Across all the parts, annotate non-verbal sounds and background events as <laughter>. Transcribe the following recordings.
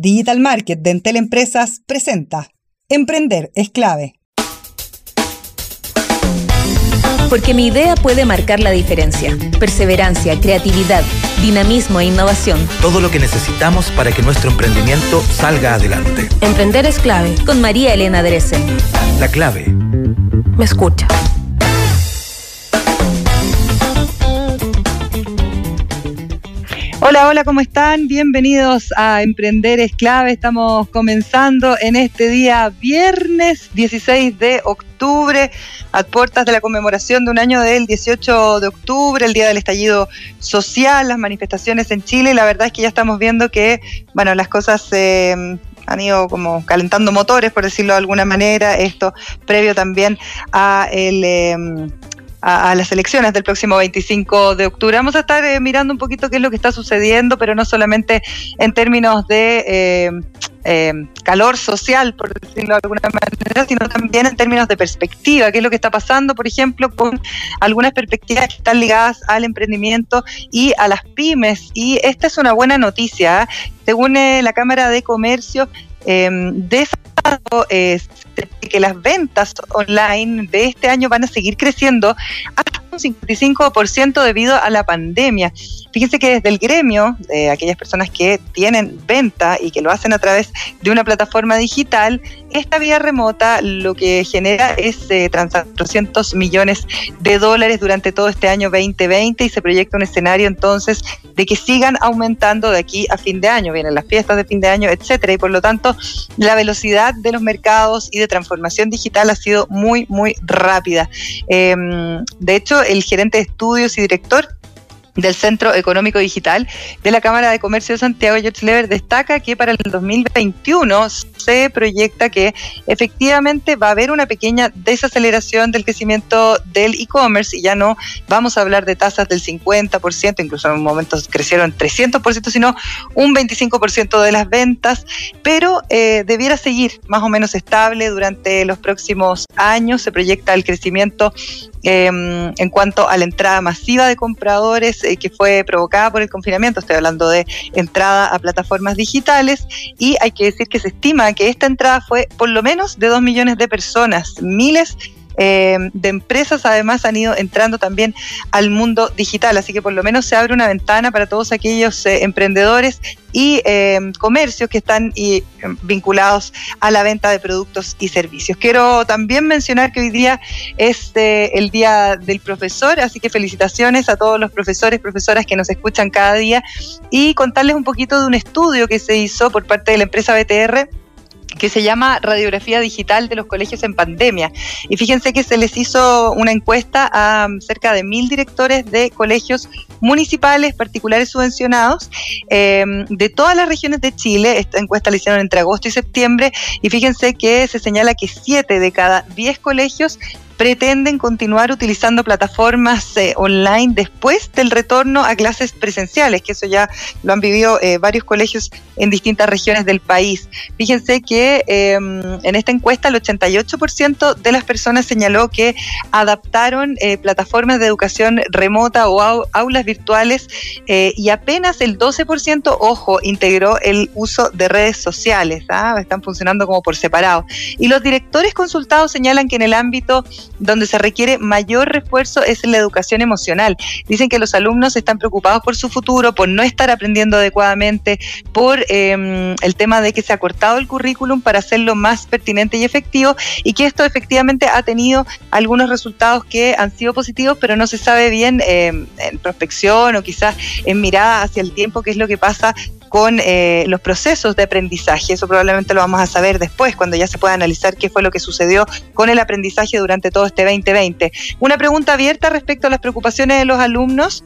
Digital Market de Entel Empresas presenta Emprender es clave. Porque mi idea puede marcar la diferencia. Perseverancia, creatividad, dinamismo e innovación. Todo lo que necesitamos para que nuestro emprendimiento salga adelante. Emprender es clave. Con María Elena Dresen. La clave. Me escucha. Hola, hola, ¿cómo están? Bienvenidos a Emprender es clave. Estamos comenzando en este día viernes 16 de octubre, a puertas de la conmemoración de un año del 18 de octubre, el día del estallido social, las manifestaciones en Chile. La verdad es que ya estamos viendo que, bueno, las cosas eh, han ido como calentando motores, por decirlo de alguna manera. Esto previo también a el... Eh, a, las elecciones del próximo 25 de octubre. Vamos a estar eh, mirando un poquito qué es lo que está sucediendo, pero no solamente en términos de eh, eh, calor social, por decirlo de alguna manera, sino también en términos de perspectiva, qué es lo que está pasando, por ejemplo, con algunas perspectivas que están ligadas al emprendimiento y a las pymes. Y esta es una buena noticia. Según la Cámara de Comercio, de esa que las ventas online de este año van a seguir creciendo hasta 55% debido a la pandemia. Fíjense que desde el gremio, de aquellas personas que tienen venta y que lo hacen a través de una plataforma digital, esta vía remota lo que genera es eh, 300 millones de dólares durante todo este año 2020 y se proyecta un escenario entonces de que sigan aumentando de aquí a fin de año. Vienen las fiestas de fin de año, etcétera, y por lo tanto la velocidad de los mercados y de transformación digital ha sido muy, muy rápida. Em, de hecho, el gerente de estudios y director del Centro Económico Digital de la Cámara de Comercio de Santiago, George Lever, destaca que para el 2021 se proyecta que efectivamente va a haber una pequeña desaceleración del crecimiento del e-commerce y ya no vamos a hablar de tasas del 50%, incluso en momentos crecieron 300%, sino un 25% de las ventas, pero eh, debiera seguir más o menos estable durante los próximos años. Se proyecta el crecimiento Em, en cuanto a la entrada masiva de compradores eh, que fue provocada por el confinamiento, estoy hablando de entrada a plataformas digitales, y hay que decir que se estima que esta entrada fue por lo menos de dos millones de personas, miles eh, de empresas además han ido entrando también al mundo digital, así que por lo menos se abre una ventana para todos aquellos eh, emprendedores y eh, comercios que están vinculados a la venta de productos y servicios. Quiero también mencionar que hoy día es el Día del Profesor, así que felicitaciones a todos los profesores, profesoras que nos escuchan cada día. Y contarles un poquito de un estudio que se hizo por parte de la empresa BTR que se llama Radiografía Digital de los Colegios en Pandemia. Y fíjense que se les hizo una encuesta a cerca de mil directores de colegios municipales, particulares subvencionados, em, de todas las regiones de Chile. Esta encuesta la hicieron entre agosto y septiembre. Y fíjense que se señala que siete de cada diez colegios pretenden continuar utilizando plataformas eh, online después del retorno a clases presenciales, que eso ya lo han vivido eh, varios colegios en distintas regiones del país. Fíjense que em, en esta encuesta el 88% de las personas señaló que adaptaron eh, plataformas de educación remota o aulas virtuales y apenas el 12%, ojo, integró el uso de redes sociales, ¿ah? están funcionando como por separado. Y los directores consultados señalan que en el ámbito donde se requiere mayor refuerzo es en la educación emocional. Dicen que los alumnos están preocupados por su futuro, por no estar aprendiendo adecuadamente, por em, el tema de que se ha cortado el currículum para hacerlo más pertinente y efectivo y que esto efectivamente ha tenido algunos resultados que han sido positivos, pero no se sabe bien em, en prospección o quizás en mirada hacia el tiempo qué es lo que pasa con eh, los procesos de aprendizaje. Eso probablemente lo vamos a saber después, cuando ya se pueda analizar qué fue lo que sucedió con el aprendizaje durante todo este 2020. Una pregunta abierta respecto a las preocupaciones de los alumnos.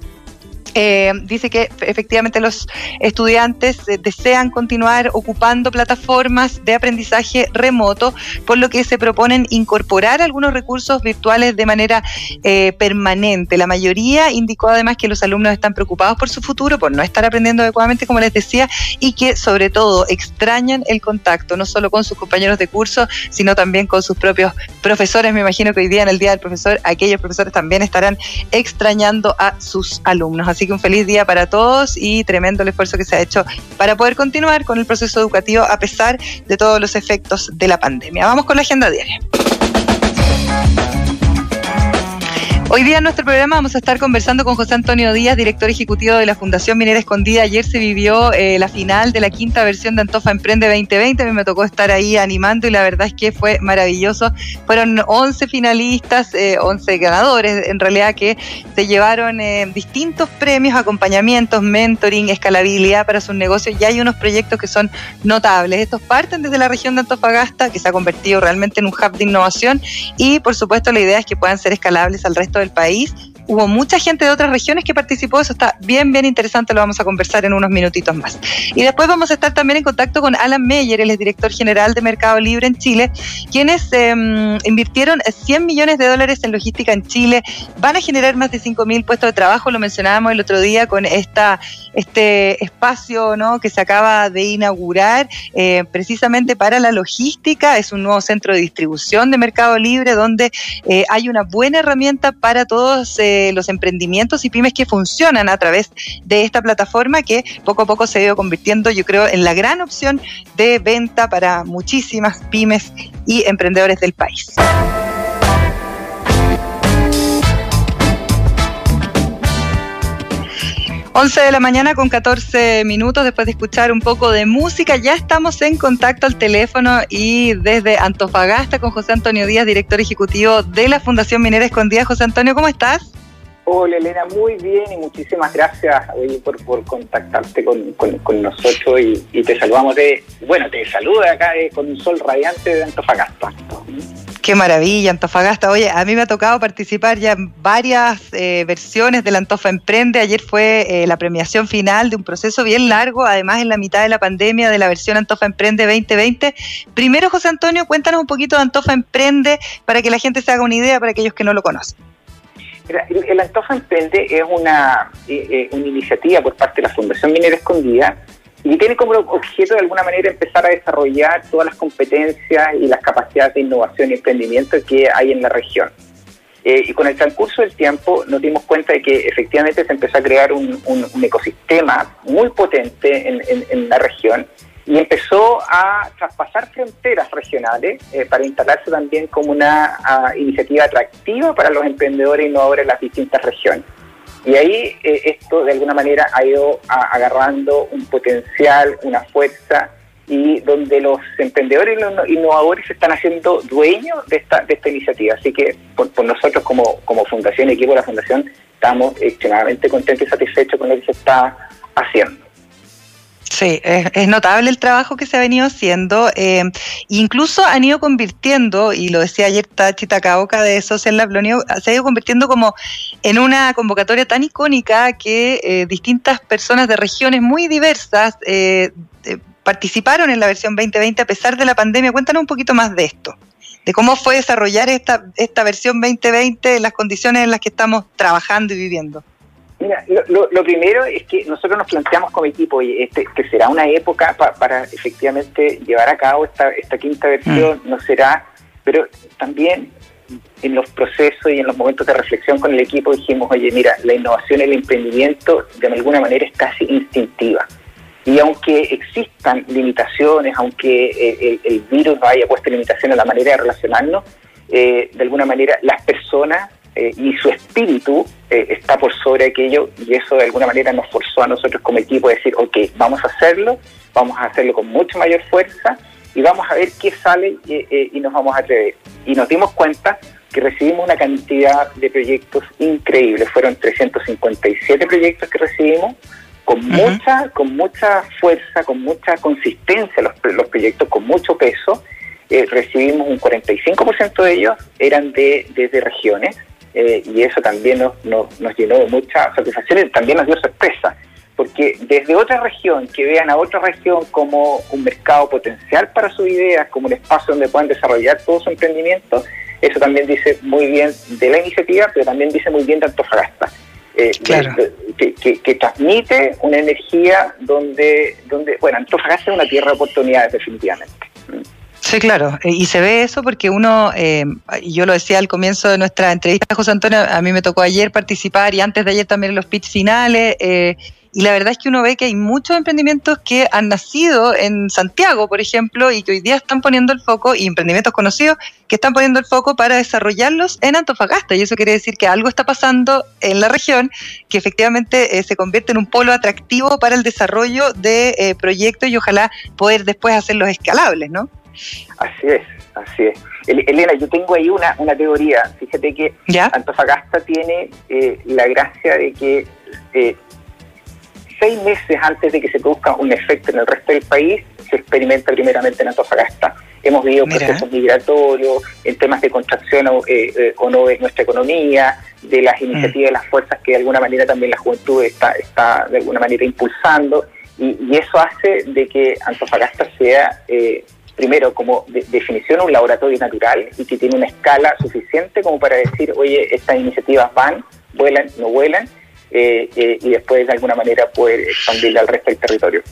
Eh, dice que efectivamente los estudiantes eh, desean continuar ocupando plataformas de aprendizaje remoto, por lo que se proponen incorporar algunos recursos virtuales de manera eh, permanente. La mayoría indicó además que los alumnos están preocupados por su futuro, por no estar aprendiendo adecuadamente, como les decía, y que sobre todo extrañan el contacto, no solo con sus compañeros de curso, sino también con sus propios profesores. Me imagino que hoy día en el Día del Profesor, aquellos profesores también estarán extrañando a sus alumnos. Así que un feliz día para todos y tremendo el esfuerzo que se ha hecho para poder continuar con el proceso educativo a pesar de todos los efectos de la pandemia. Vamos con la agenda diaria. Hoy día en nuestro programa vamos a estar conversando con José Antonio Díaz, director ejecutivo de la Fundación Minera Escondida. Ayer se vivió eh, la final de la quinta versión de Antofa Emprende 2020. A mí me tocó estar ahí animando y la verdad es que fue maravilloso. Fueron 11 finalistas, 11 eh, ganadores en realidad que se llevaron eh, distintos premios, acompañamientos, mentoring, escalabilidad para sus negocios y hay unos proyectos que son notables. Estos parten desde la región de Antofagasta, que se ha convertido realmente en un hub de innovación y por supuesto la idea es que puedan ser escalables al resto del país. Hubo mucha gente de otras regiones que participó, eso está bien, bien interesante, lo vamos a conversar en unos minutitos más. Y después vamos a estar también en contacto con Alan Meyer, él es director general de Mercado Libre en Chile, quienes em, invirtieron 100 millones de dólares en logística en Chile, van a generar más de 5 mil puestos de trabajo, lo mencionábamos el otro día con esta, este espacio ¿no? que se acaba de inaugurar eh, precisamente para la logística, es un nuevo centro de distribución de Mercado Libre donde eh, hay una buena herramienta para todos eh, los emprendimientos y pymes que funcionan a través de esta plataforma que poco a poco se ha ido convirtiendo, yo creo, en la gran opción de venta para muchísimas pymes y emprendedores del país. 11 de la mañana con 14 minutos después de escuchar un poco de música. Ya estamos en contacto al teléfono y desde Antofagasta con José Antonio Díaz, director ejecutivo de la Fundación Minera Escondida. José Antonio, ¿cómo estás? Hola Elena, muy bien y muchísimas gracias por, por contactarte con, nosotros y, te saludamos de, bueno, te saluda acá con un sol radiante de Antofagasta. Qué maravilla, Antofagasta. Oye, a mí me ha tocado participar ya en varias eh, versiones del Antofa Emprende. Ayer fue eh, la premiación final de un proceso bien largo, además en la mitad de la pandemia de la versión Antofa Emprende 2020. Primero, José Antonio, cuéntanos un poquito de Antofa Emprende para que la gente se haga una idea para aquellos que no lo conocen. El, Antofa Emprende es una, eh, una iniciativa por parte de la Fundación Minera Escondida y tiene como objeto de alguna manera empezar a desarrollar todas las competencias y las capacidades de innovación y emprendimiento que hay en la región. Eh, y con el transcurso del tiempo nos dimos cuenta de que efectivamente se empezó a crear un, ecosistema muy potente en, la región y empezó a traspasar fronteras regionales eh, para instalarse también como una ah, iniciativa atractiva para los emprendedores innovadores de las distintas regiones. Y ahí eh, esto de alguna manera ha ido agarrando un potencial, una fuerza, y donde los emprendedores y los innovadores se están haciendo dueños de esta, de esta iniciativa. Así que por, nosotros como, como fundación, equipo de la fundación, estamos extremadamente contentos y satisfechos con lo que se está haciendo. Sí, es, notable el trabajo que se ha venido haciendo. Eh, incluso han ido convirtiendo, y lo decía ayer Tachi Takaoka de Social Lab, se ha ido convirtiendo como en una convocatoria tan icónica que eh, distintas personas de regiones muy diversas eh, participaron en la versión 2020 a pesar de la pandemia. Cuéntanos un poquito más de esto, de cómo fue desarrollar esta, esta versión 2020 en las condiciones en las que estamos trabajando y viviendo. Mira, lo, primero es que nosotros nos planteamos como equipo y este, que será una época para efectivamente llevar a cabo esta, esta quinta versión, mm. no será, pero también en los procesos y en los momentos de reflexión con el equipo dijimos, oye, mira, la innovación y el emprendimiento de alguna manera es casi instintiva. Y aunque existan limitaciones, aunque eh, el, virus no haya puesto limitaciones a la manera de relacionarnos, eh, de alguna manera las personas eh, y su espíritu eh, está por sobre aquello y eso de alguna manera nos forzó a nosotros como equipo a decir, ok, vamos a hacerlo, vamos a hacerlo con mucha mayor fuerza y vamos a ver qué sale eh, y nos vamos a atrever. Y nos dimos cuenta que recibimos una cantidad de proyectos increíbles, fueron 357 proyectos que recibimos, con mucha con mucha fuerza, con mucha consistencia los, los proyectos, con mucho peso. recibimos un 45% de ellos, eran de desde regiones, eh, y eso también nos, nos, llenó de mucha satisfacción y también nos dio sorpresa, porque desde otra región, que vean a otra región como un mercado potencial para sus ideas, como un espacio donde puedan desarrollar todo su emprendimiento, eso también dice muy bien de la iniciativa, pero también dice muy bien de Antofagasta. Eh, que, que, transmite una energía donde, donde, bueno, Antofagasta es una tierra de oportunidades definitivamente. Sí, claro, eh, y se ve eso porque uno, eh, yo lo decía al comienzo de nuestra entrevista, José Antonio, a mí me tocó ayer participar y antes de ayer también en los pitch finales, eh, y la verdad es que uno ve que hay muchos emprendimientos que han nacido en Santiago, por ejemplo, y que hoy día están poniendo el foco, y emprendimientos conocidos que están poniendo el foco para desarrollarlos en Antofagasta. Y eso quiere decir que algo está pasando en la región que efectivamente se convierte en un polo atractivo para el desarrollo de proyectos y ojalá poder después hacerlos escalables, ¿no? Así es, así es. Elena, yo tengo ahí una, una teoría. Fíjate que Antofagasta tiene eh, la gracia de que eh, seis meses antes de que se produzca un efecto en el resto del país, se experimenta primeramente en Antofagasta. Hemos vivido procesos migratorios, en temas de contracción eh, o no de nuestra economía, de las mm. iniciativas de las fuerzas que de alguna manera también la juventud está, está de alguna manera impulsando. Y, y eso hace de que Antofagasta sea primero, como definición, un laboratorio natural y que tiene una escala suficiente como para decir, oye, estas iniciativas van, vuelan, no vuelan, eh, eh, y después de alguna manera poder expandirla al resto del territorio.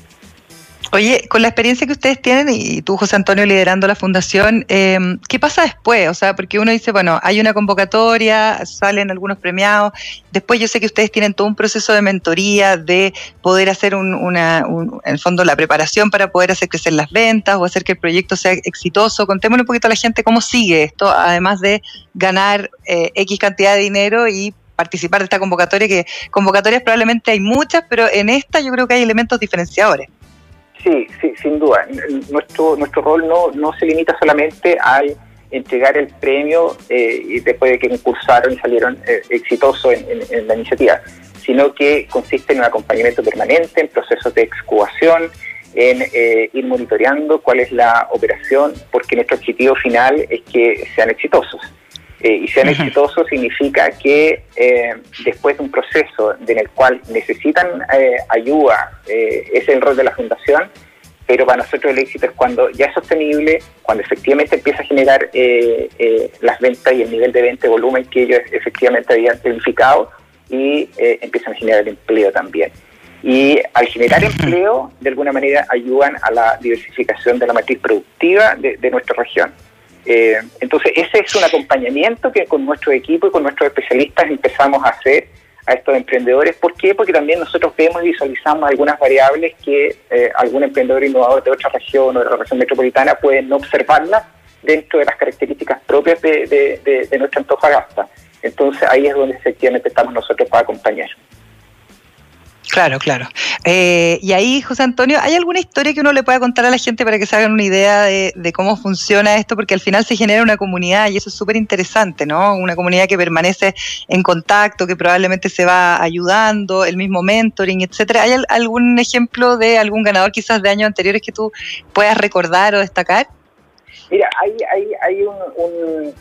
Oye, con la experiencia que ustedes tienen y tú, José Antonio, liderando la fundación, em, ¿qué pasa después? O sea, porque uno dice, bueno, hay una convocatoria, salen algunos premiados, después yo sé que ustedes tienen todo un proceso de mentoría, de poder hacer un, una, en el fondo, la preparación para poder hacer crecer las ventas o hacer que el proyecto sea exitoso. Contémosle un poquito a la gente cómo sigue esto, además de ganar eh, X cantidad de dinero y participar de esta convocatoria, que convocatorias probablemente hay muchas, pero en esta yo creo que hay elementos diferenciadores. Sí, sí, sin duda. Nuestro, nuestro rol no, no se limita solamente al entregar el premio eh, y después de que concursaron y salieron eh, exitosos en, la iniciativa, sino que consiste en un acompañamiento permanente, en procesos de excubación, en eh, ir monitoreando cuál es la operación, porque nuestro objetivo final es que sean exitosos. Eh, y sean exitosos significa que eh, después de un proceso en el cual necesitan eh, ayuda, es el rol de la fundación, pero para nosotros el éxito es cuando ya es sostenible, cuando efectivamente empieza a generar las ventas y el nivel de venta y volumen que ellos efectivamente habían planificado y empiezan a generar empleo también. Y al generar empleo, de alguna manera ayudan a la diversificación de la matriz productiva de nuestra región. Eh, entonces, ese es un acompañamiento que con nuestro equipo y con nuestros especialistas empezamos a hacer a estos emprendedores. ¿Por qué? Porque también nosotros vemos y visualizamos algunas variables que eh, algún emprendedor innovador de otra región o de la región metropolitana puede no observarlas dentro de las características propias de, de, de nuestra Antofagasta. Entonces, ahí es donde efectivamente estamos nosotros para acompañar. Claro, claro. Eh, y ahí, José Antonio, ¿hay alguna historia que uno le pueda contar a la gente para que se hagan una idea de, cómo funciona esto? Porque al final se genera una comunidad y eso es súper interesante, ¿no? Una comunidad que permanece en contacto, que probablemente se va ayudando, el mismo mentoring, etcétera. ¿Hay algún ejemplo de algún ganador quizás de años anteriores que tú puedas recordar o destacar? Mira, hay, hay, hay un,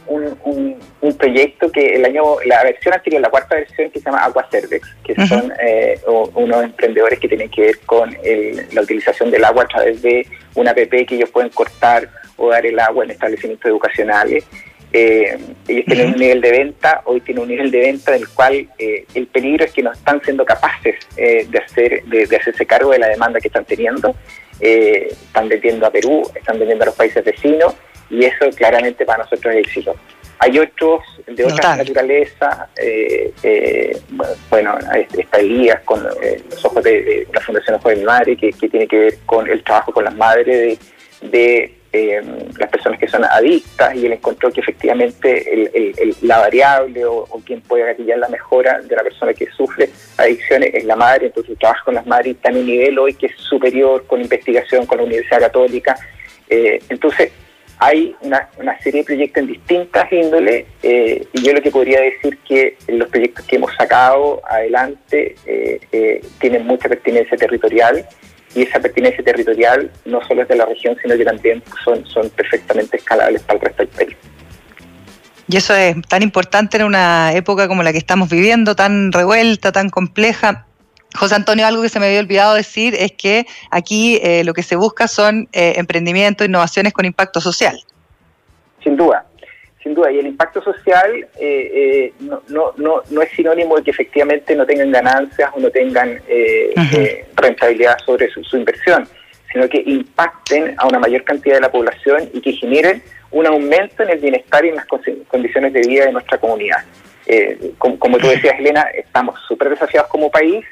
un, un, proyecto que el año, la versión anterior, la cuarta versión, que se llama Agua Cervex, que son eh, unos emprendedores que tienen que ver con la utilización del agua a través de una app que ellos pueden cortar o dar el agua en establecimientos educacionales. Eh, ellos tienen un nivel de venta, hoy tienen un nivel de venta del cual eh, el peligro es que no están siendo capaces de, hacer, de, de hacerse cargo de la demanda que están teniendo. Eh, están vendiendo a Perú, están vendiendo a los países vecinos y eso claramente para nosotros es éxito. Hay otros de otra naturaleza, eh, eh, bueno, está Elías con los ojos de, la Fundación Ojos de mi Madre, que, tiene que ver con el trabajo con las madres de, las personas que son adictas y él encontró que efectivamente la variable o, quien puede gatillar la mejora de la persona que sufre adicciones es la madre, entonces trabaja con las madres está en un nivel hoy que es superior con investigación con la Universidad Católica. Eh, entonces, hay una, serie de proyectos en distintas índoles eh, y yo lo que podría decir que los proyectos que hemos sacado adelante eh, tienen mucha pertinencia territorial y esa pertinencia territorial no solo es de la región, sino que también son, son perfectamente escalables para el resto del país. Y eso es tan importante en una época como la que estamos viviendo, tan revuelta, tan compleja. José Antonio, algo que se me había olvidado decir es que aquí eh, lo que se busca son eh, emprendimientos, innovaciones con impacto social. Sin duda, sin duda. Y el impacto social eh, eh, no, no, no, no, es sinónimo de que efectivamente no tengan ganancias o no tengan rentabilidad sobre su, inversión, sino que impacten a una mayor cantidad de la población y que generen un aumento en el bienestar y en las condiciones de vida de nuestra comunidad. Eh, como, tú decías, Elena, estamos súper desafiados como país,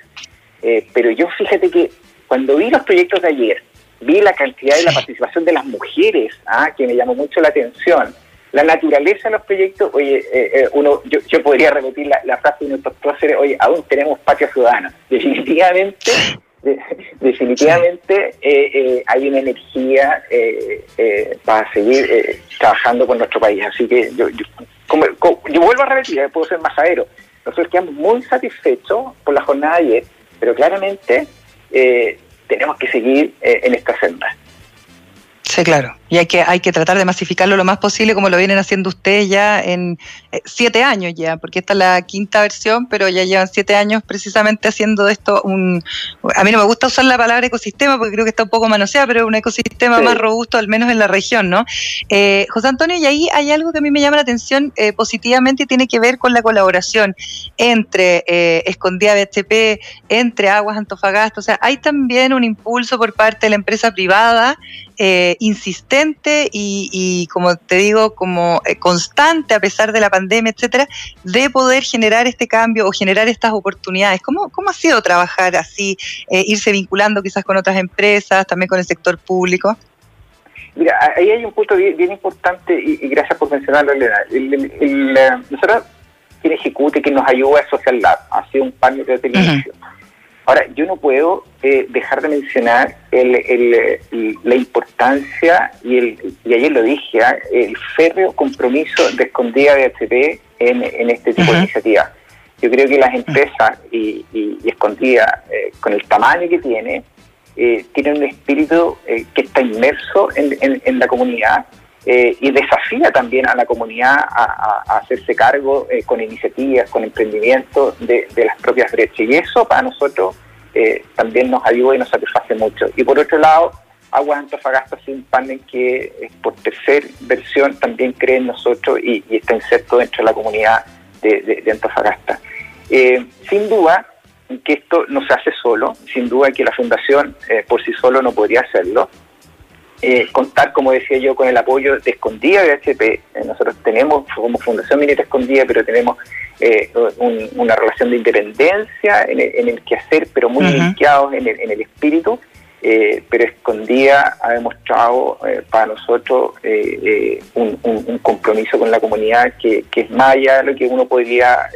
eh, pero yo fíjate que cuando vi los proyectos de ayer, vi la cantidad de la participación de las mujeres, ¿ah? que me llamó mucho la atención, la naturaleza de los proyectos, oye, eh, uno, yo, podría repetir la, frase de nuestros próceres, oye, aún tenemos patio ciudadano. <laughs> Definitivamente, definitivamente hay una energía para seguir trabajando con nuestro país. Así que yo, yo como, yo vuelvo a repetir, eh, puedo ser más aero. Nosotros quedamos muy satisfechos por la jornada de ayer, pero claramente eh, tenemos que seguir eh, en esta senda. Sí, claro. Y hay que, hay que tratar de masificarlo lo más posible, como lo vienen haciendo ustedes ya en eh, siete años ya, porque esta es la quinta versión, pero ya llevan siete años precisamente haciendo esto un... A mí no me gusta usar la palabra ecosistema porque creo que está un poco manoseada, pero un ecosistema más robusto, al menos en la región, ¿no? Eh, José Antonio, y ahí hay algo que a mí me llama la atención eh, positivamente y tiene que ver con la colaboración entre eh, Escondida BHP, entre Aguas Antofagasta, o sea, hay también un impulso por parte de la empresa privada insistente y, como te digo, como eh, constante a pesar de la pandemia, etcétera, de poder generar este cambio o generar estas oportunidades. ¿Cómo, cómo ha sido trabajar así, eh, irse vinculando quizás con otras empresas, también con el sector público? Mira, ahí hay un punto bien, importante y, gracias por mencionarlo, Elena. El, nosotros, quien ejecute, quien nos ayuda es Social Lab, ha sido un panel de televisión. Ahora, yo no puedo eh, dejar de mencionar la importancia, y, el, y ayer lo dije, ¿ah? el férreo compromiso de Escondida de HP en, este tipo de iniciativas. Yo creo que las empresas y, Escondida, eh, con el tamaño que tiene, eh, tienen un espíritu que está inmerso en la comunidad eh, y desafía también a la comunidad a, hacerse cargo eh, con iniciativas, con emprendimientos de, las propias brechas. Y eso para nosotros eh, también nos ayuda y nos satisface mucho. Y por otro lado, Aguas Antofagasta es un panel que por tercera versión también cree en nosotros y, está inserto dentro de la comunidad de, Antofagasta. sin duda que esto no se hace solo, sin duda que la fundación por sí solo no podría hacerlo, eh, contar, como decía yo, con el apoyo de Escondida de HP. Eh, nosotros tenemos como Fundación Minera Escondida, pero tenemos eh, una relación de independencia en el, en el quehacer, pero muy uh en el, en el espíritu. pero Escondida ha demostrado para nosotros un, compromiso con la comunidad que, es más allá de lo que uno podría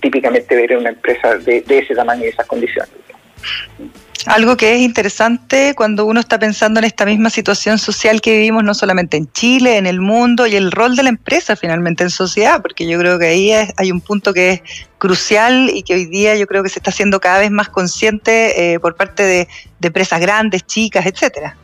típicamente ver en una empresa de, de ese tamaño y esas condiciones. Algo que es interesante cuando uno está pensando en esta misma situación social que vivimos no solamente en Chile, en el mundo y el rol de la empresa finalmente en sociedad, porque yo creo que ahí hay un punto que es crucial y que hoy día yo creo que se está haciendo cada vez más consciente eh, por parte de empresas grandes, chicas, etcétera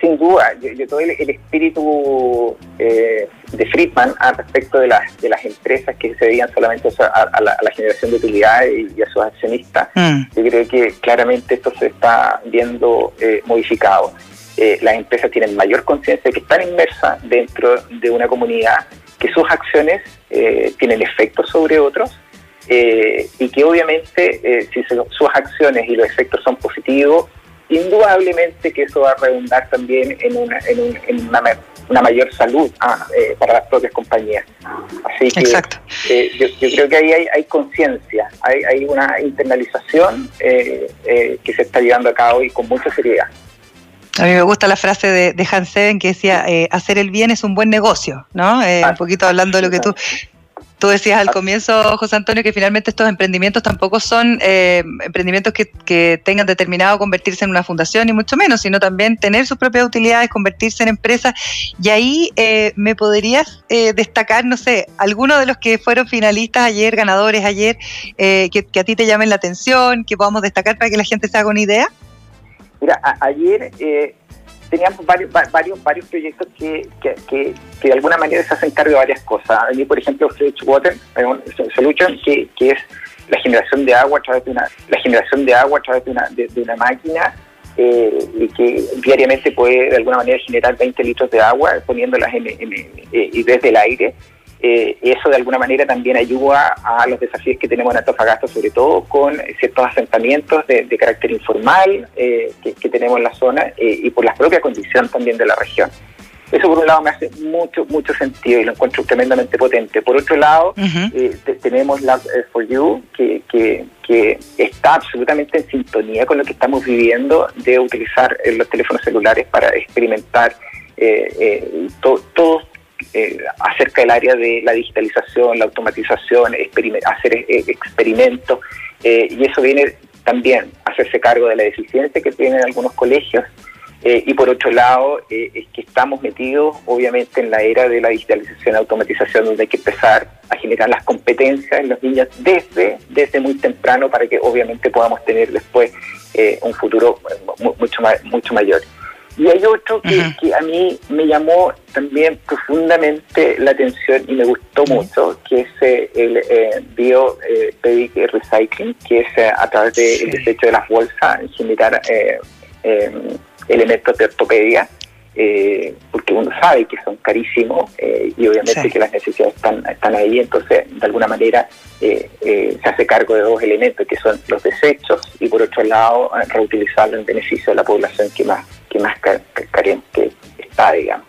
sin duda, yo, todo el, espíritu eh, de Friedman al respecto de las, de las empresas que se dedican solamente a, la, generación de utilidades y, a sus accionistas, mm. yo creo que claramente esto se está viendo eh, modificado. Eh, las empresas tienen mayor conciencia de que están inmersas dentro de una comunidad, que sus acciones tienen efectos sobre otros y que obviamente si sus acciones y los efectos son positivos, indudablemente que eso va a redundar también en una, en una, mayor salud ah, eh, para las propias compañías. Así que eh, yo, creo que ahí hay, conciencia, hay, hay, una internalización eh, que se está llevando a cabo y con mucha seriedad. A mí me gusta la frase de, de Hans Seven que decía, hacer el bien es un buen negocio, ¿no? un ah, poquito hablando de lo que tú Tú decías al comienzo, José Antonio, que finalmente estos emprendimientos tampoco son eh, emprendimientos que, tengan determinado convertirse en una fundación, ni mucho menos, sino también tener sus propias utilidades, convertirse en empresas. Y ahí eh, me podrías eh, destacar, no sé, algunos de los que fueron finalistas ayer, ganadores ayer, que, a ti te llamen la atención, que podamos destacar para que la gente se haga una idea. Mira, ayer teníamos varios, varios, varios proyectos que, que, de alguna manera se hacen cargo de varias cosas. Mí, por ejemplo, Fresh Water Solution, que, que es la generación de agua a través de una, la generación de agua a través de una, de, una máquina eh, y que diariamente puede de alguna manera generar 20 litros de agua poniéndolas en, eh, y desde el aire. Eh, eso de alguna manera también ayuda a los desafíos que tenemos en Antofagasta, sobre todo con ciertos asentamientos de, carácter informal eh, que, tenemos en la zona eh, y por la propia condición también de la región. Eso por un lado me hace mucho, mucho sentido y lo encuentro tremendamente potente. Por otro lado, tenemos la for You, que, que, está absolutamente en sintonía con lo que estamos viviendo de utilizar los teléfonos celulares para experimentar eh, todos eh, acerca del área de la digitalización, la automatización, hacer eh, experimentos, eh, y eso viene también a hacerse cargo de la deficiencia que tienen algunos colegios. y por otro lado, es que estamos metidos obviamente en la era de la digitalización y automatización, donde hay que empezar a generar las competencias en los niños desde, desde muy temprano para que obviamente podamos tener después un futuro mucho, mucho mayor. Y hay otro que, a mí me llamó también profundamente la atención y me gustó mucho, que es eh, el eh, Bio eh, Recycling, que es eh, a través del desecho de las bolsas generar elementos de ortopedia eh, porque uno sabe que son carísimos eh, y obviamente que las necesidades están, están ahí, entonces de alguna manera eh, se hace cargo de dos elementos que son los desechos y por otro lado reutilizarlo en beneficio de la población que más, que más carente está, digamos.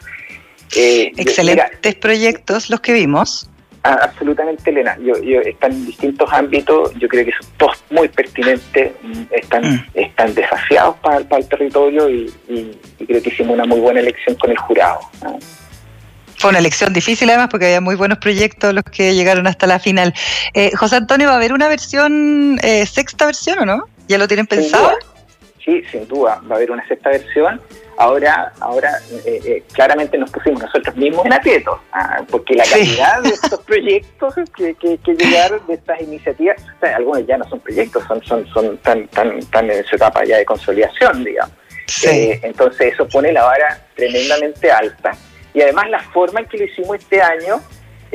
Excelentes proyectos los que vimos. Ah, absolutamente, Elena. Yo, yo, están en distintos ámbitos, yo creo que son todos muy pertinentes, mm, están, mm. están desafiados para, el territorio y, creo que hicimos una muy buena elección con el jurado. Fue una elección difícil además porque había muy buenos proyectos los que llegaron hasta la final. Eh, José Antonio, ¿va a haber una versión, eh, sexta versión o no? ¿Ya lo tienen pensado? Sí, sin duda, va a haber una sexta versión ahora, ahora eh, eh, claramente nos pusimos nosotros mismos en aprieto, ah, porque la calidad de estos <laughs> proyectos que, que, que llegaron, de estas iniciativas, algunos ya no son proyectos, son, son, son tan, tan, tan en su etapa ya de consolidación, digamos. Eh, entonces eso pone la vara tremendamente alta. Y además la forma en que lo hicimos este año,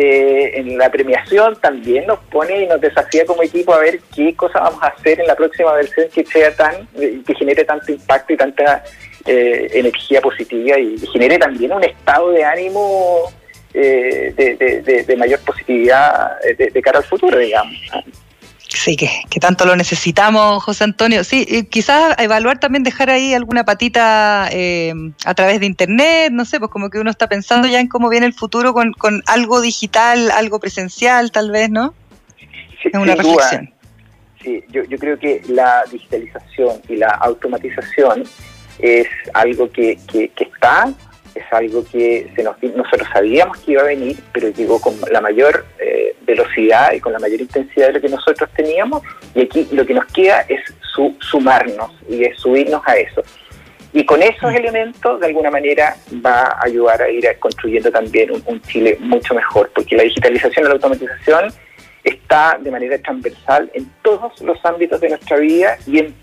en la premiación también nos pone y nos desafía como equipo a ver qué cosa vamos a hacer en la próxima versión que sea tan, que genere tanto impacto y tanta eh, energía positiva y genere también un estado de ánimo eh, de, mayor positividad eh, de, cara al futuro, digamos. Sí, que, que, tanto lo necesitamos, José Antonio. Sí, quizás evaluar también dejar ahí alguna patita a través de Internet, no sé, pues como que uno está pensando ya en cómo viene el futuro con, con algo digital, algo presencial, tal vez, ¿no? es una reflexión. Sí, yo, yo creo que la digitalización y la automatización es algo que, que, está, es algo que se nos, nosotros sabíamos que iba a venir, pero llegó con la mayor eh, velocidad y con la mayor intensidad de lo que nosotros teníamos, y aquí lo que nos queda es sumarnos y es subirnos a eso. Y con esos elementos, de alguna manera, va a ayudar a ir construyendo también un, un Chile mucho mejor, porque la digitalización y la automatización está de manera transversal en todos los ámbitos de nuestra vida y en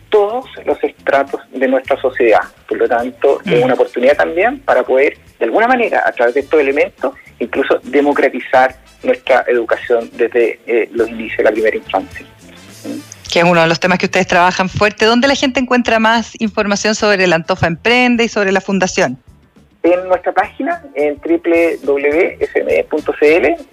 todos los estratos de nuestra sociedad. Por lo tanto, es una oportunidad también para poder, de alguna manera, a través de estos elementos, incluso democratizar nuestra educación desde eh, los inicios de la primera infancia. Que es uno de los temas que ustedes trabajan fuerte. ¿Dónde la gente encuentra más información sobre el Antofa Emprende y sobre la fundación? En nuestra página, en www.sme.cl,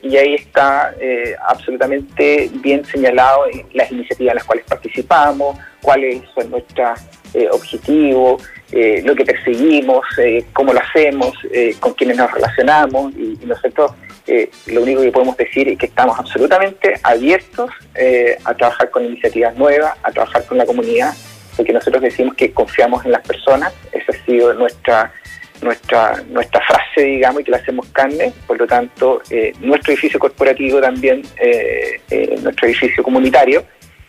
y ahí está eh, absolutamente bien señalado las iniciativas en las cuales participamos, cuáles son nuestros eh, objetivos, eh, lo que perseguimos, cómo lo hacemos, con quiénes nos relacionamos, y, y nosotros lo único que podemos decir es que estamos absolutamente abiertos a trabajar con iniciativas nuevas, a trabajar con la comunidad, porque nosotros decimos que confiamos en las personas, esa ha sido nuestra nuestra, nuestra frase, digamos, y que la hacemos carne. Por lo tanto, eh, nuestro edificio corporativo también, eh, eh, nuestro edificio comunitario,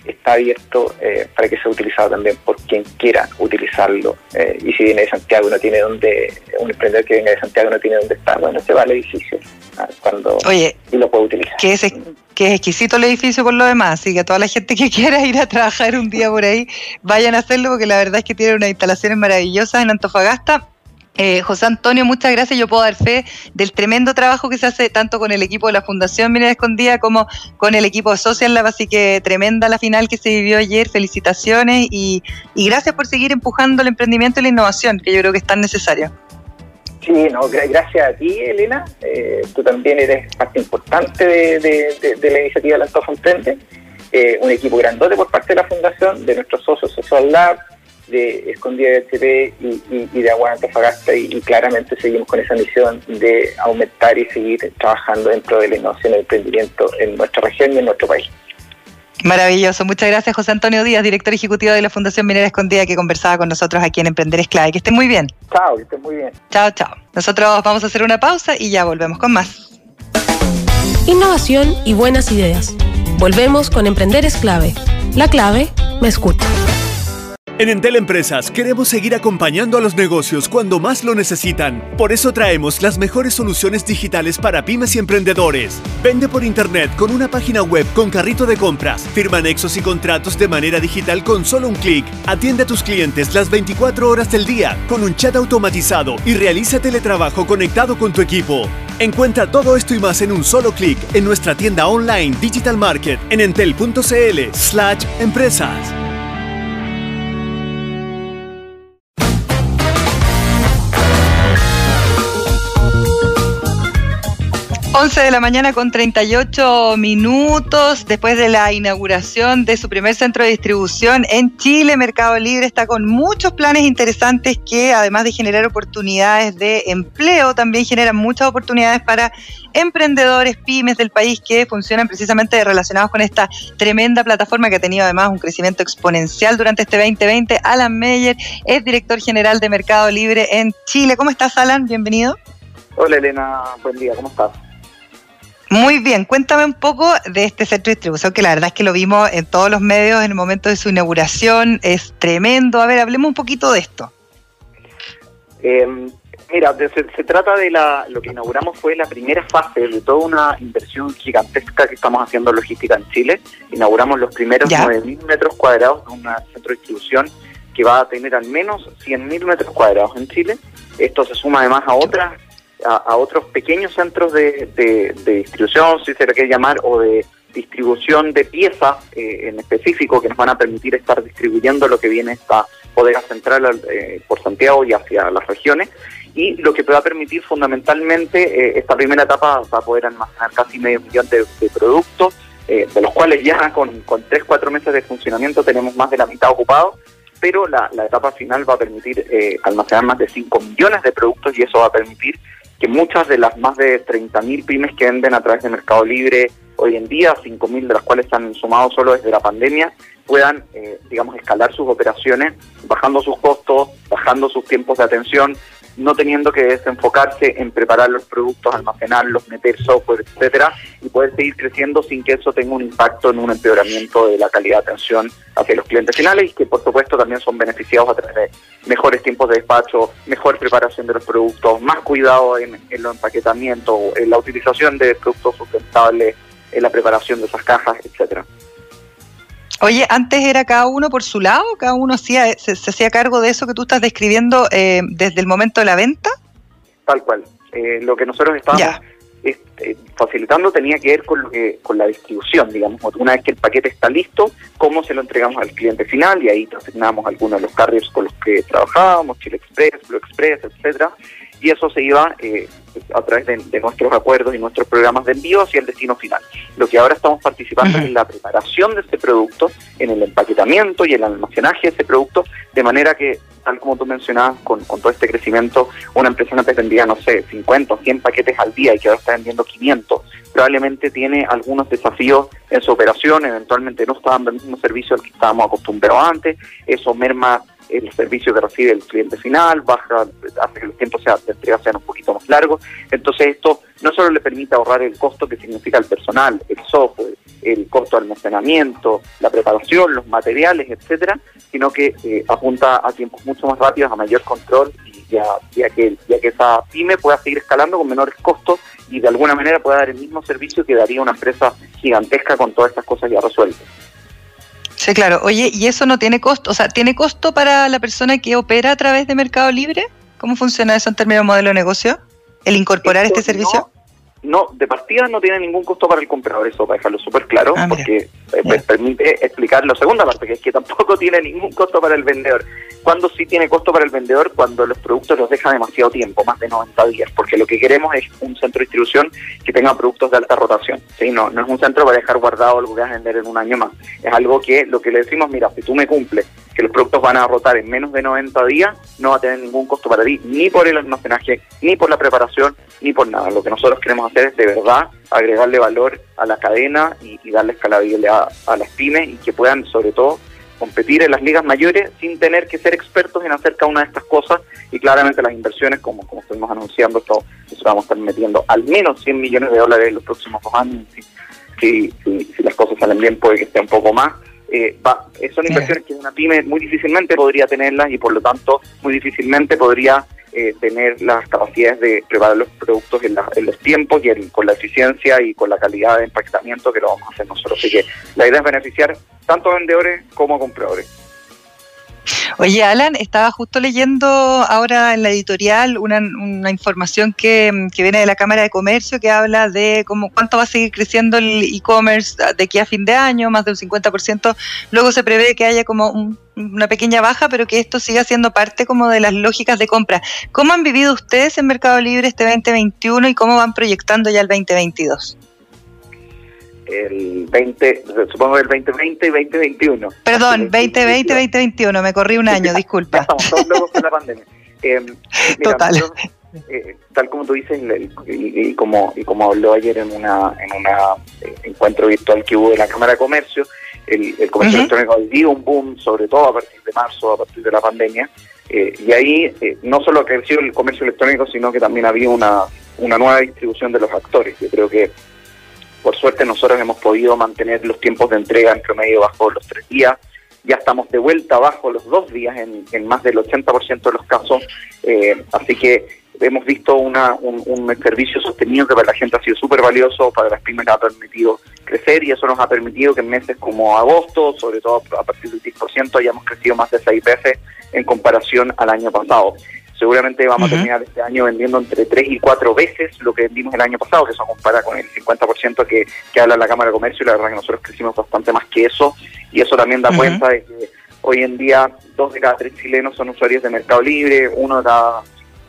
está abierto para que sea utilizado también por quien quiera utilizarlo. y si viene de Santiago no tiene donde, un emprendedor que venga de Santiago no tiene dónde estar, bueno, se va al edificio ah, cuando Oye, y lo puede utilizar. Que es, que es exquisito el edificio por lo demás, así que a toda la gente que <laughs> quiera ir a trabajar un día por ahí, vayan a hacerlo porque la verdad es que tiene unas instalaciones maravillosas en Antofagasta eh, José Antonio, muchas gracias. Yo puedo dar fe del tremendo trabajo que se hace tanto con el equipo de la Fundación Minera Escondida como con el equipo de Social Lab. Así que tremenda la final que se vivió ayer. Felicitaciones y, gracias por seguir empujando el emprendimiento y la innovación, que yo creo que es tan necesario. Sí, no, gracias a ti, Elena. Eh, tú también eres parte importante de, la iniciativa del Antojo Emprende. Eh, un equipo grandote por parte de la Fundación, de nuestros socios Social Lab, de Escondida de HP y, de Agua Antofagasta y, claramente seguimos con esa misión de aumentar y seguir trabajando dentro de la innovación y el emprendimiento en nuestra región y en nuestro país. Maravilloso. Muchas gracias, José Antonio Díaz, director ejecutivo de la Fundación Minera Escondida, que conversaba con nosotros aquí en Emprender es Clave. Que estén muy bien. Chao, que estén muy bien. Chao, chao. Nosotros vamos a hacer una pausa y ya volvemos con más. Innovación y buenas ideas. Volvemos con Emprender es Clave. La clave me escucha. En Entel Empresas queremos seguir acompañando a los negocios cuando más lo necesitan. Por eso traemos las mejores soluciones digitales para pymes y emprendedores. Vende por internet con una página web con carrito de compras. Firma anexos y contratos de manera digital con solo un clic. Atiende a tus clientes las 24 horas del día con un chat automatizado y realiza teletrabajo conectado con tu equipo. Encuentra todo esto y más en un solo clic en nuestra tienda online Digital Market en entel.cl/empresas. 11 de la mañana con 38 minutos después de la inauguración de su primer centro de distribución en Chile. Mercado Libre está con muchos planes interesantes que además de generar oportunidades de empleo, también generan muchas oportunidades para emprendedores, pymes del país que funcionan precisamente relacionados con esta tremenda plataforma que ha tenido además un crecimiento exponencial durante este 2020. Alan Meyer es director general de Mercado Libre en Chile. ¿Cómo estás, Alan? Bienvenido. Hola, Elena. Buen día. ¿Cómo estás? Muy bien, cuéntame un poco de este centro de distribución, que la verdad es que lo vimos en todos los medios en el momento de su inauguración, es tremendo. A ver, hablemos un poquito de esto. Eh, mira, se, trata de la, lo que inauguramos fue la primera fase de toda una inversión gigantesca que estamos haciendo en logística en Chile. Inauguramos los primeros 9.000 metros cuadrados de un centro de distribución que va a tener al menos 100.000 metros cuadrados en Chile. Esto se suma además a otras a, otros pequeños centros de, distribución, si se le quiere llamar, o de distribución de piezas eh, en específico que nos van a permitir estar distribuyendo lo que viene esta bodega central eh, por Santiago y hacia las regiones. Y lo que va a permitir fundamentalmente, eh, esta primera etapa va a poder almacenar casi medio millón de, productos, de los cuales ya con, con tres, cuatro meses de funcionamiento tenemos más de la mitad ocupado pero la, la, etapa final va a permitir almacenar más de 5 millones de productos y eso va a permitir que muchas de las más de 30.000 pymes que venden a través de Mercado Libre hoy en día, 5.000 de las cuales están sumados solo desde la pandemia, puedan, eh, digamos, escalar sus operaciones, bajando sus costos, bajando sus tiempos de atención, no teniendo que desenfocarse en preparar los productos, almacenarlos, meter software, etcétera, y poder seguir creciendo sin que eso tenga un impacto en un empeoramiento de la calidad de atención hacia los clientes finales y que por supuesto también son beneficiados a través de mejores tiempos de despacho, mejor preparación de los productos, más cuidado en, en los empaquetamientos, en la utilización de productos sustentables, en la preparación de esas cajas, etcétera. Oye, antes era cada uno por su lado, cada uno hacía, se, hacía cargo de eso que tú estás describiendo eh, desde el momento de la venta. Tal cual. Eh, lo que nosotros estábamos este, facilitando tenía que ver con lo que con la distribución, digamos, una vez que el paquete está listo, cómo se lo entregamos al cliente final y ahí asignamos algunos de los carriers con los que trabajábamos, Chile Express, Blue Express, etcétera, y eso se iba eh, a través de, nuestros acuerdos y nuestros programas de envío hacia el destino final. Lo que ahora estamos participando es en la preparación de este producto, en el empaquetamiento y el almacenaje de ese producto, de manera que, tal como tú mencionabas, con, todo este crecimiento, una empresa antes vendía, no sé, 50 o 100 paquetes al día y que ahora está vendiendo 500. Probablemente tiene algunos desafíos en su operación, eventualmente no está dando el mismo servicio al que estábamos acostumbrados antes, eso merma el servicio que recibe el cliente final, baja, hace que los tiempos de entrega sean un poquito más largos. Entonces esto no solo le permite ahorrar el costo que significa el personal, el software, el costo de almacenamiento, la preparación, los materiales, etcétera, sino que eh, apunta a tiempos mucho más rápidos, a mayor control y ya, ya, que, ya que esa pyme pueda seguir escalando con menores costos y de alguna manera pueda dar el mismo servicio que daría una empresa gigantesca con todas estas cosas ya resueltas. Sí, claro. Oye, ¿y eso no tiene costo? O sea, ¿tiene costo para la persona que opera a través de Mercado Libre? ¿Cómo funciona eso en términos de modelo de negocio? ¿El incorporar este servicio? no de partida no tiene ningún costo para el comprador, eso para dejarlo súper claro, ah, porque eh, permite explicar la segunda parte, que es que tampoco <laughs> tiene ningún costo para el vendedor. Cuando sí tiene costo para el vendedor? Cuando los productos los deja demasiado tiempo, más de 90 días, porque lo que queremos es un centro de distribución que tenga productos de alta rotación. ¿sí? No, no es un centro para dejar guardado algo que vas a vender en un año más. Es algo que lo que le decimos, mira, si tú me cumples que los productos van a rotar en menos de 90 días, no va a tener ningún costo para ti, ni por el almacenaje, ni por la preparación, ni por nada. Lo que nosotros queremos hacer de verdad agregarle valor a la cadena y, darle escalabilidad a, las pymes y que puedan, sobre todo, competir en las ligas mayores sin tener que ser expertos en hacer cada una de estas cosas. Y claramente las inversiones, como, como estuvimos anunciando, esto, vamos a estar metiendo al menos 100 millones de dólares en los próximos dos años. Si, si las cosas salen bien, puede que esté un poco más. Eh, va, son inversiones que una pyme muy difícilmente podría tenerlas y por lo tanto muy difícilmente podría eh, tener las capacidades de preparar los productos en, los tiempos y con la eficiencia y con la calidad de empaquetamiento que lo vamos a hacer nosotros. Así que la idea es beneficiar tanto a vendedores como a compradores. Oye, Alan, estaba justo leyendo ahora en la editorial una, información que, viene de la Cámara de Comercio que habla de cómo cuánto va a seguir creciendo el e-commerce de aquí a fin de año, más de un 50%. Luego se prevé que haya como una pequeña baja, pero que esto siga siendo parte como de las lógicas de compra. ¿Cómo han vivido ustedes en Mercado Libre este 2021 y cómo van proyectando ya el 2022? el 20, supongo el 2020 y 2021. Perdón, 2020, 2021, me corrí un año, <laughs> disculpa. Estamos todos locos con la pandemia. <laughs> Eh, Total. Eh, tal como tú dices y, como y como habló ayer en una en una eh, encuentro virtual que hubo de la Cámara de Comercio, el, comercio electrónico dio un boom, sobre todo a partir de marzo, a partir de la pandemia, y ahí no solo ha crecido el comercio electrónico, sino que también había una, una nueva distribución de los actores. Yo creo que por suerte nosotros hemos podido mantener los tiempos de entrega en promedio bajo los tres días. Ya estamos de vuelta bajo los dos días en, más del 80% de los casos. Eh, así que hemos visto una, un, servicio sostenido que para la gente ha sido súper valioso, para las pymes ha permitido crecer y eso nos ha permitido que en meses como agosto, sobre todo a partir del 10%, hayamos crecido más de 6 veces en comparación al año pasado. Seguramente vamos a terminar este año vendiendo entre 3 y 4 veces lo que vendimos el año pasado, que eso compara con el 50% que, que habla la Cámara de Comercio y la verdad que nosotros crecimos bastante más que eso y eso también da cuenta de que hoy en día dos de cada tres chilenos son usuarios de Mercado Libre, uno de cada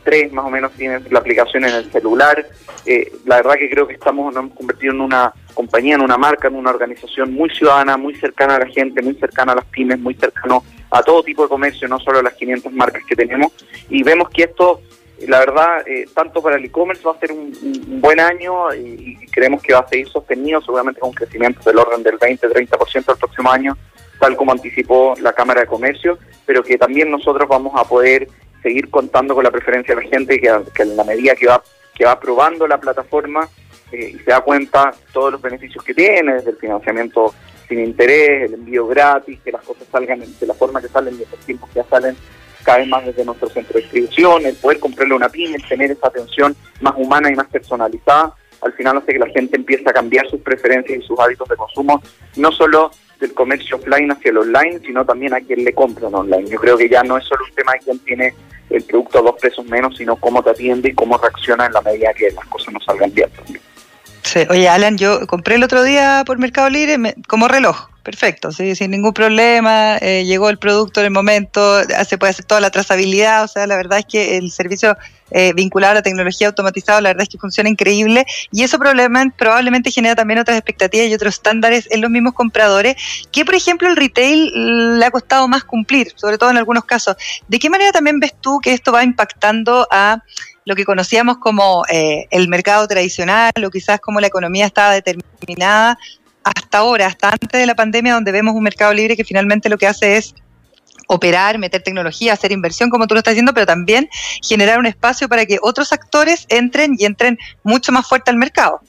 tres más o menos tiene la aplicación en el celular. Eh, la verdad que creo que estamos, nos hemos convertido en una compañía, en una marca, en una organización muy ciudadana, muy cercana a la gente, muy cercana a las pymes, muy cercano a todo tipo de comercio, no solo a las 500 marcas que tenemos. Y vemos que esto, la verdad, eh, tanto para el e-commerce va a ser un, buen año y, creemos que va a seguir sostenido, seguramente con un crecimiento del orden del 20-30% el próximo año, tal como anticipó la Cámara de Comercio, pero que también nosotros vamos a poder seguir contando con la preferencia de la gente que, que en la medida que va que va probando la plataforma eh, y se da cuenta todos los beneficios que tiene, desde el financiamiento sin interés, el envío gratis, que las cosas salgan de la forma que salen y los tiempos que ya salen cada vez más desde nuestro centro de distribución, el poder comprarle una pyme, tener esa atención más humana y más personalizada, al final hace que la gente empiece a cambiar sus preferencias y sus hábitos de consumo, no solo del comercio offline hacia el online, sino también a quien le compra en online. Yo creo que ya no es solo un tema de quien tiene el producto a dos pesos menos, sino cómo te atiende y cómo reacciona en la medida que las cosas no salgan bien también. Oye, Alan, yo compré el otro día por Mercado Libre como reloj. Perfecto, ¿sí? sin ningún problema, eh, llegó el producto en el momento, se puede hacer toda la trazabilidad, o sea, la verdad es que el servicio eh, vinculado a la tecnología automatizada, la verdad es que funciona increíble y eso probablemente, genera también otras expectativas y otros estándares en los mismos compradores, que por ejemplo el retail le ha costado más cumplir, sobre todo en algunos casos. ¿De qué manera también ves tú que esto va impactando a lo que conocíamos como eh, el mercado tradicional o quizás como la economía estaba determinada hasta ahora, hasta antes de la pandemia, donde vemos un mercado libre que finalmente lo que hace es operar, meter tecnología, hacer inversión, como tú lo estás diciendo, pero también generar un espacio para que otros actores entren y entren mucho más fuerte al mercado.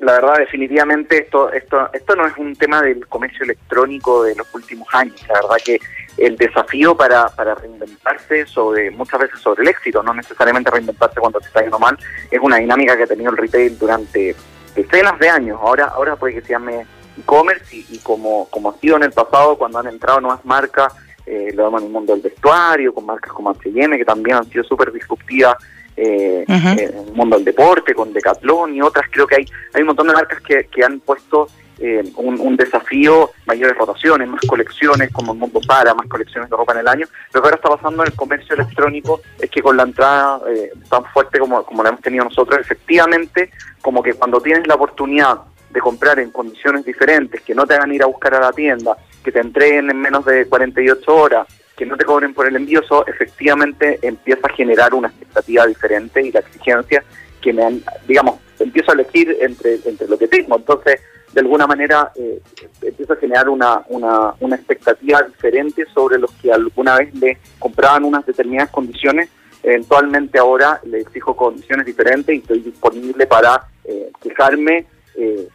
La verdad, definitivamente esto, esto, esto no es un tema del comercio electrónico de los últimos años. La verdad que el desafío para, para reinventarse sobre muchas veces sobre el éxito, no necesariamente reinventarse cuando se está yendo mal, es una dinámica que ha tenido el retail durante decenas de años. Ahora, ahora puede que se llame e-commerce y, como, como ha sido en el pasado cuando han entrado nuevas marcas, eh, lo vemos en el mundo del vestuario, con marcas como H&M que también han sido súper disruptivas eh, en el mundo del deporte, con Decathlon y otras. Creo que hay, hay un montón de marcas que, que han puesto eh, un, desafío, mayores rotaciones, más colecciones, como el mundo para, más colecciones de ropa en el año. Lo que ahora está pasando en el comercio electrónico es que con la entrada eh, tan fuerte como, como la hemos tenido nosotros, efectivamente, como que cuando tienes la oportunidad de comprar en condiciones diferentes, que no te hagan ir a buscar a la tienda, que te entreguen en menos de 48 horas, que no te cobren por el envío, eso efectivamente empieza a generar una expectativa diferente y la exigencia que me han, digamos, empiezo a elegir entre, entre lo que tengo. Entonces, de alguna manera eh, empieza a generar una, una, una, expectativa diferente sobre los que alguna vez le compraban unas determinadas condiciones. Eventualmente ahora le exijo condiciones diferentes y estoy disponible para eh, quejarme eh,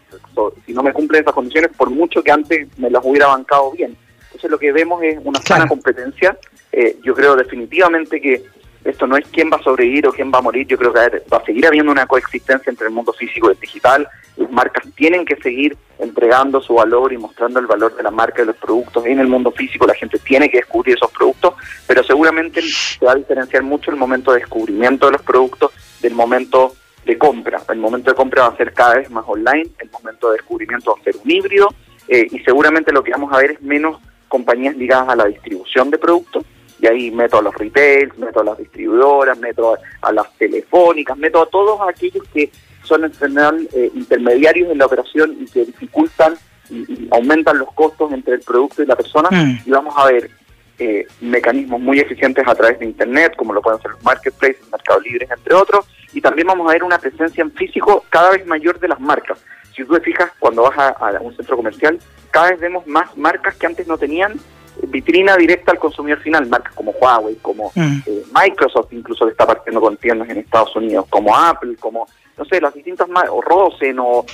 si no me cumplen esas condiciones, por mucho que antes me las hubiera bancado bien. Entonces lo que vemos es una sana competencia. Eh, yo creo definitivamente que esto no es quién va a sobrevivir o quién va a morir, yo creo que va a seguir habiendo una coexistencia entre el mundo físico y el digital. Las marcas tienen que seguir entregando su valor y mostrando el valor de la marca y los productos en el mundo físico. La gente tiene que descubrir esos productos, pero seguramente se va a diferenciar mucho el momento de descubrimiento de los productos del momento de compra. El momento de compra va a ser cada vez más online, el momento de descubrimiento va a ser un híbrido eh, y seguramente lo que vamos a ver es menos compañías ligadas a la distribución de productos y ahí meto a los retails, meto a las distribuidoras, meto a, las telefónicas, meto a todos aquellos que son en general eh, intermediarios en la operación y que dificultan y, aumentan los costos entre el producto y la persona mm. y vamos a ver eh, mecanismos muy eficientes a través de Internet, como lo pueden ser los marketplaces, mercados libres, entre otros, y también vamos a ver una presencia en físico cada vez mayor de las marcas. Si tú te fijas, cuando vas a un centro comercial, cada vez vemos más marcas que antes no tenían vitrina directa al consumidor final, marcas como Huawei, como mm. eh, Microsoft, incluso que está partiendo con tiendas en Estados Unidos, como Apple, como, no sé, las distintas marcas, o Rosen, o,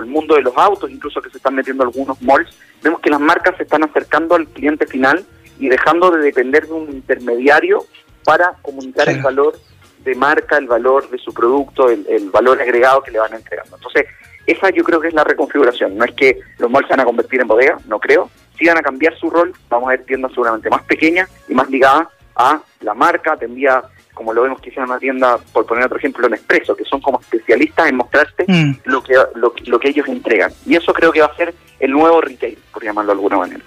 el mundo de los autos, incluso que se están metiendo algunos malls, vemos que las marcas se están acercando al cliente final y dejando de depender de un intermediario para comunicar el valor de marca, el valor de su producto, el, el valor agregado que le van entregando. Entonces, esa yo creo que es la reconfiguración. No es que los malls se van a convertir en bodega, no creo, si van a cambiar su rol, vamos a ver tiendas seguramente más pequeñas y más ligadas a la marca, tendría, como lo vemos quizás en una tienda, por poner otro ejemplo, en Expreso, que son como especialistas en mostrarte mm. lo, que, lo, lo que ellos entregan. Y eso creo que va a ser el nuevo retail, por llamarlo de alguna manera.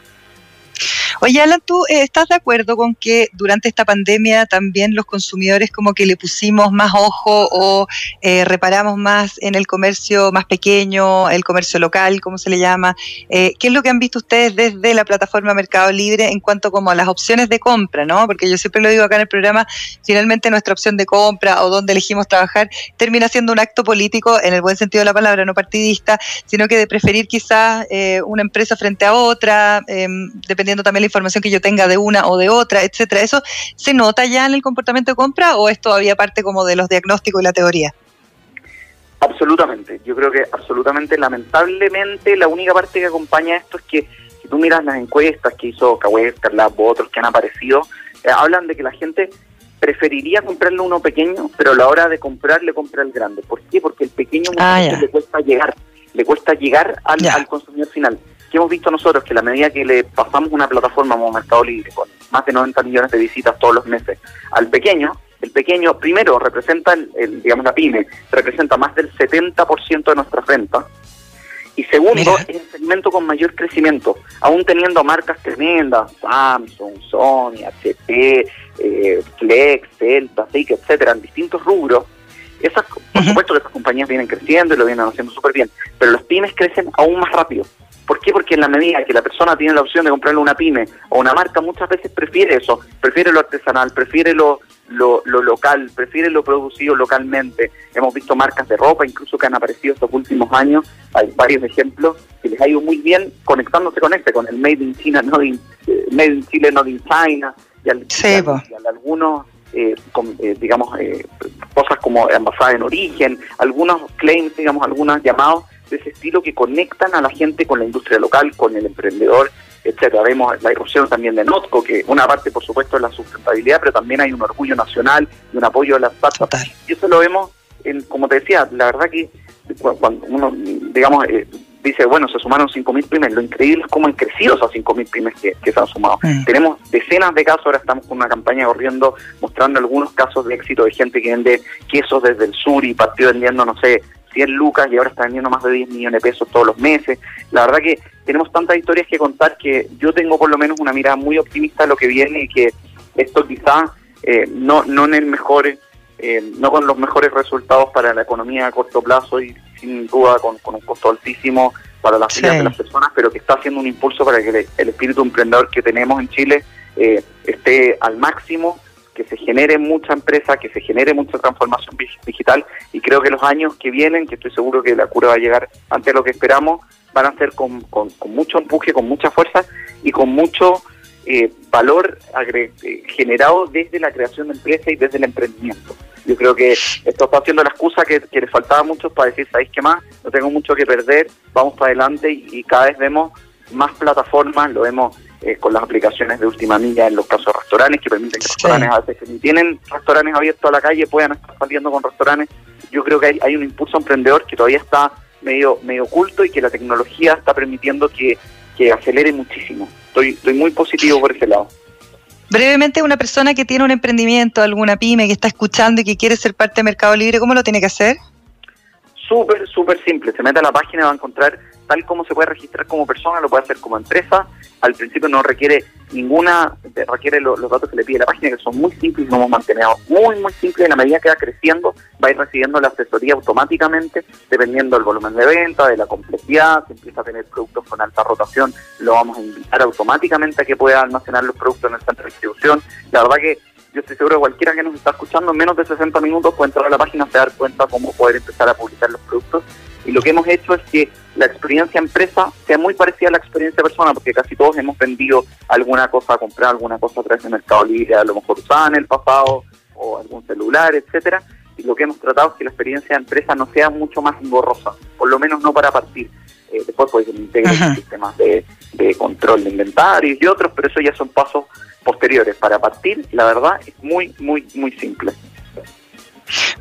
Oye, Alan, ¿tú eh, estás de acuerdo con que durante esta pandemia también los consumidores como que le pusimos más ojo o eh, reparamos más en el comercio más pequeño, el comercio local, como se le llama? Eh, ¿Qué es lo que han visto ustedes desde la plataforma Mercado Libre en cuanto como a las opciones de compra, no? Porque yo siempre lo digo acá en el programa, finalmente nuestra opción de compra o donde elegimos trabajar termina siendo un acto político en el buen sentido de la palabra, no partidista, sino que de preferir quizás una empresa frente a otra, em, dependiendo también la información que yo tenga de una o de otra, etcétera. ¿Eso se nota ya en el comportamiento de compra o es todavía parte como de los diagnósticos y la teoría? Absolutamente, yo creo que absolutamente, lamentablemente, la única parte que acompaña esto es que si tú miras las encuestas que hizo Kawhi, Carlab u otros que han aparecido, eh, hablan de que la gente preferiría comprarle uno pequeño, pero a la hora de comprar le compra el grande. ¿Por qué? Porque el pequeño ah, le cuesta llegar, le cuesta llegar al, al consumidor final que hemos visto nosotros que la medida que le pasamos una plataforma como Mercado Libre con más de 90 millones de visitas todos los meses al pequeño, el pequeño primero representa, el, digamos la pyme, representa más del 70% de nuestras ventas. Y segundo, es el segmento con mayor crecimiento, aún teniendo marcas tremendas, Samsung, Sony, HP, eh, Flex, Delta, Seik, etcétera, en distintos rubros. Esas, por supuesto que esas compañías vienen creciendo y lo vienen haciendo súper bien, pero los pymes crecen aún más rápido. ¿Por qué? Porque en la medida que la persona tiene la opción de comprarle una pyme o una marca, muchas veces prefiere eso, prefiere lo artesanal, prefiere lo, lo, local, prefiere lo producido localmente. Hemos visto marcas de ropa incluso que han aparecido estos últimos años, hay varios ejemplos, que les ha ido muy bien conectándose con este, con el Made in China, no in, eh, Made in Chile, not in China, y, al, algunos eh, eh, digamos, eh, cosas como envasadas en origen, algunos claims, digamos, algunos llamados de ese estilo que conectan a la gente con la industria local, con el emprendedor, etcétera. Vemos la irrupción también de Notco, que una parte, por supuesto, es la sustentabilidad, pero también hay un orgullo nacional y un apoyo a las startups. Y eso lo vemos, en, como te decía, la verdad que cuando uno, digamos, eh, dice, bueno, se sumaron 5.000 pymes. Lo increíble es cómo han crecido esas 5.000 pymes que, se han sumado. Mm. Tenemos decenas de casos, ahora estamos con una campaña corriendo mostrando algunos casos de éxito de gente que vende quesos desde el sur y partió vendiendo, no sé, 100 lucas y ahora está vendiendo más de 10 millones de pesos todos los meses. La verdad que tenemos tantas historias que contar que yo tengo por lo menos una mirada muy optimista de lo que viene y que esto quizás eh, no, no en el mejor, eh, no con los mejores resultados para la economía a corto plazo y sin duda con, un costo altísimo para las vidas de las personas, pero que está haciendo un impulso para que el, espíritu emprendedor que tenemos en Chile eh, esté al máximo, que se genere mucha empresa, que se genere mucha transformación digital y creo que los años que vienen, que estoy seguro que la cura va a llegar antes de lo que esperamos, van a ser con, con, mucho empuje, con mucha fuerza y con mucho eh, valor eh, generado desde la creación de empresa y desde el emprendimiento. Yo creo que esto está haciendo la excusa que, les faltaba a muchos para decir, ¿sabéis qué más? No tengo mucho que perder, vamos para adelante y, cada vez vemos más plataformas, lo vemos eh, con las aplicaciones de última milla en los casos de restaurantes que permiten que restaurantes a veces que ni tienen restaurantes abiertos a la calle puedan estar saliendo con restaurantes. Yo creo que hay, hay un impulso emprendedor que todavía está medio, medio oculto y que la tecnología está permitiendo que, que acelere muchísimo. Estoy, estoy muy positivo por ese lado. Brevemente, una persona que tiene un emprendimiento, alguna pyme que está escuchando y que quiere ser parte de Mercado Libre, ¿cómo lo tiene que hacer? Súper, súper simple. Se mete a la página y va a encontrar tal como se puede registrar como persona, lo puede hacer como empresa. Al principio no requiere ninguna, requiere los datos que le pide la página, que son muy simples y lo hemos mantenido muy, muy simple. En la medida que va creciendo, va a ir recibiendo la asesoría automáticamente, dependiendo del volumen de venta, de la complejidad. Si empieza a tener productos con alta rotación, lo vamos a invitar automáticamente a que pueda almacenar los productos en el centro de distribución. La verdad que yo estoy seguro que cualquiera que nos está escuchando en menos de 60 minutos puede entrar a la página, se dar cuenta cómo poder empezar a publicar los productos. Y lo que hemos hecho es que la experiencia empresa sea muy parecida a la experiencia persona, porque casi todos hemos vendido alguna cosa, comprar alguna cosa a través de Mercado Libre, a lo mejor usaban el pasado o algún celular, etcétera. Y lo que hemos tratado es que la experiencia empresa no sea mucho más engorrosa, por lo menos no para partir. Eh, después puede que integren sistemas de, de control de inventarios y otros, pero eso ya son pasos posteriores. Para partir, la verdad, es muy, muy, muy simple.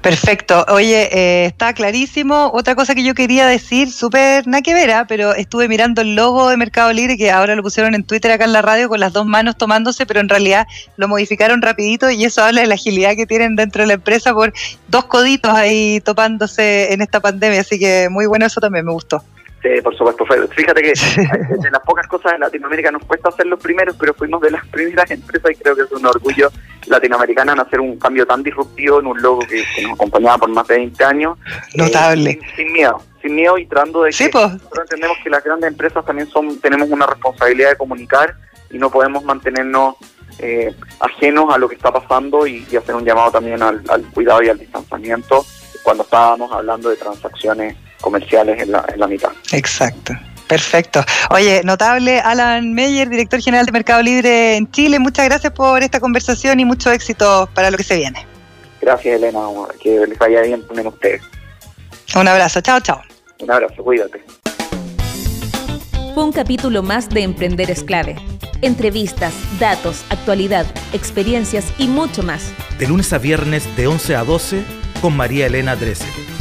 Perfecto. Oye, eh, está clarísimo. Otra cosa que yo quería decir, súper nada que ver, pero estuve mirando el logo de Mercado Libre, que ahora lo pusieron en Twitter acá en la radio con las dos manos tomándose, pero en realidad lo modificaron rapidito y eso habla de la agilidad que tienen dentro de la empresa por dos coditos ahí topándose en esta pandemia. Así que muy bueno eso también, me gustó. Sí, por supuesto. Fíjate que de las pocas cosas en Latinoamérica nos cuesta ser los primeros, pero fuimos de las <laughs> primeras empresas y creo que es un orgullo latinoamericano en hacer un cambio tan disruptivo en un logo que, nos acompañaba por más de 20 años. Notable. Eh, sin, miedo, sin miedo y tratando de sí, que nosotros entendemos que las grandes empresas también son tenemos una responsabilidad de comunicar y no podemos mantenernos eh, ajenos a lo que está pasando y, hacer un llamado también al cuidado y al distanciamiento cuando estábamos hablando de transacciones comerciales en la, en la mitad. Exacto. Perfecto. Oye, notable Alan Meyer, director general de Mercado Libre en Chile. Muchas gracias por esta conversación y mucho éxito para lo que se viene. Gracias, Elena. Que les vaya bien también a ustedes. Un abrazo. Chao, chao. Un abrazo. Cuídate. Fue un capítulo más de Emprender es clave. Entrevistas, datos, actualidad, experiencias y mucho más. De lunes a viernes de 11 a 12 con María Elena Drese.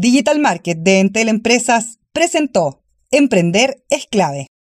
Digital Market de Entel Empresas presentó Emprender es clave.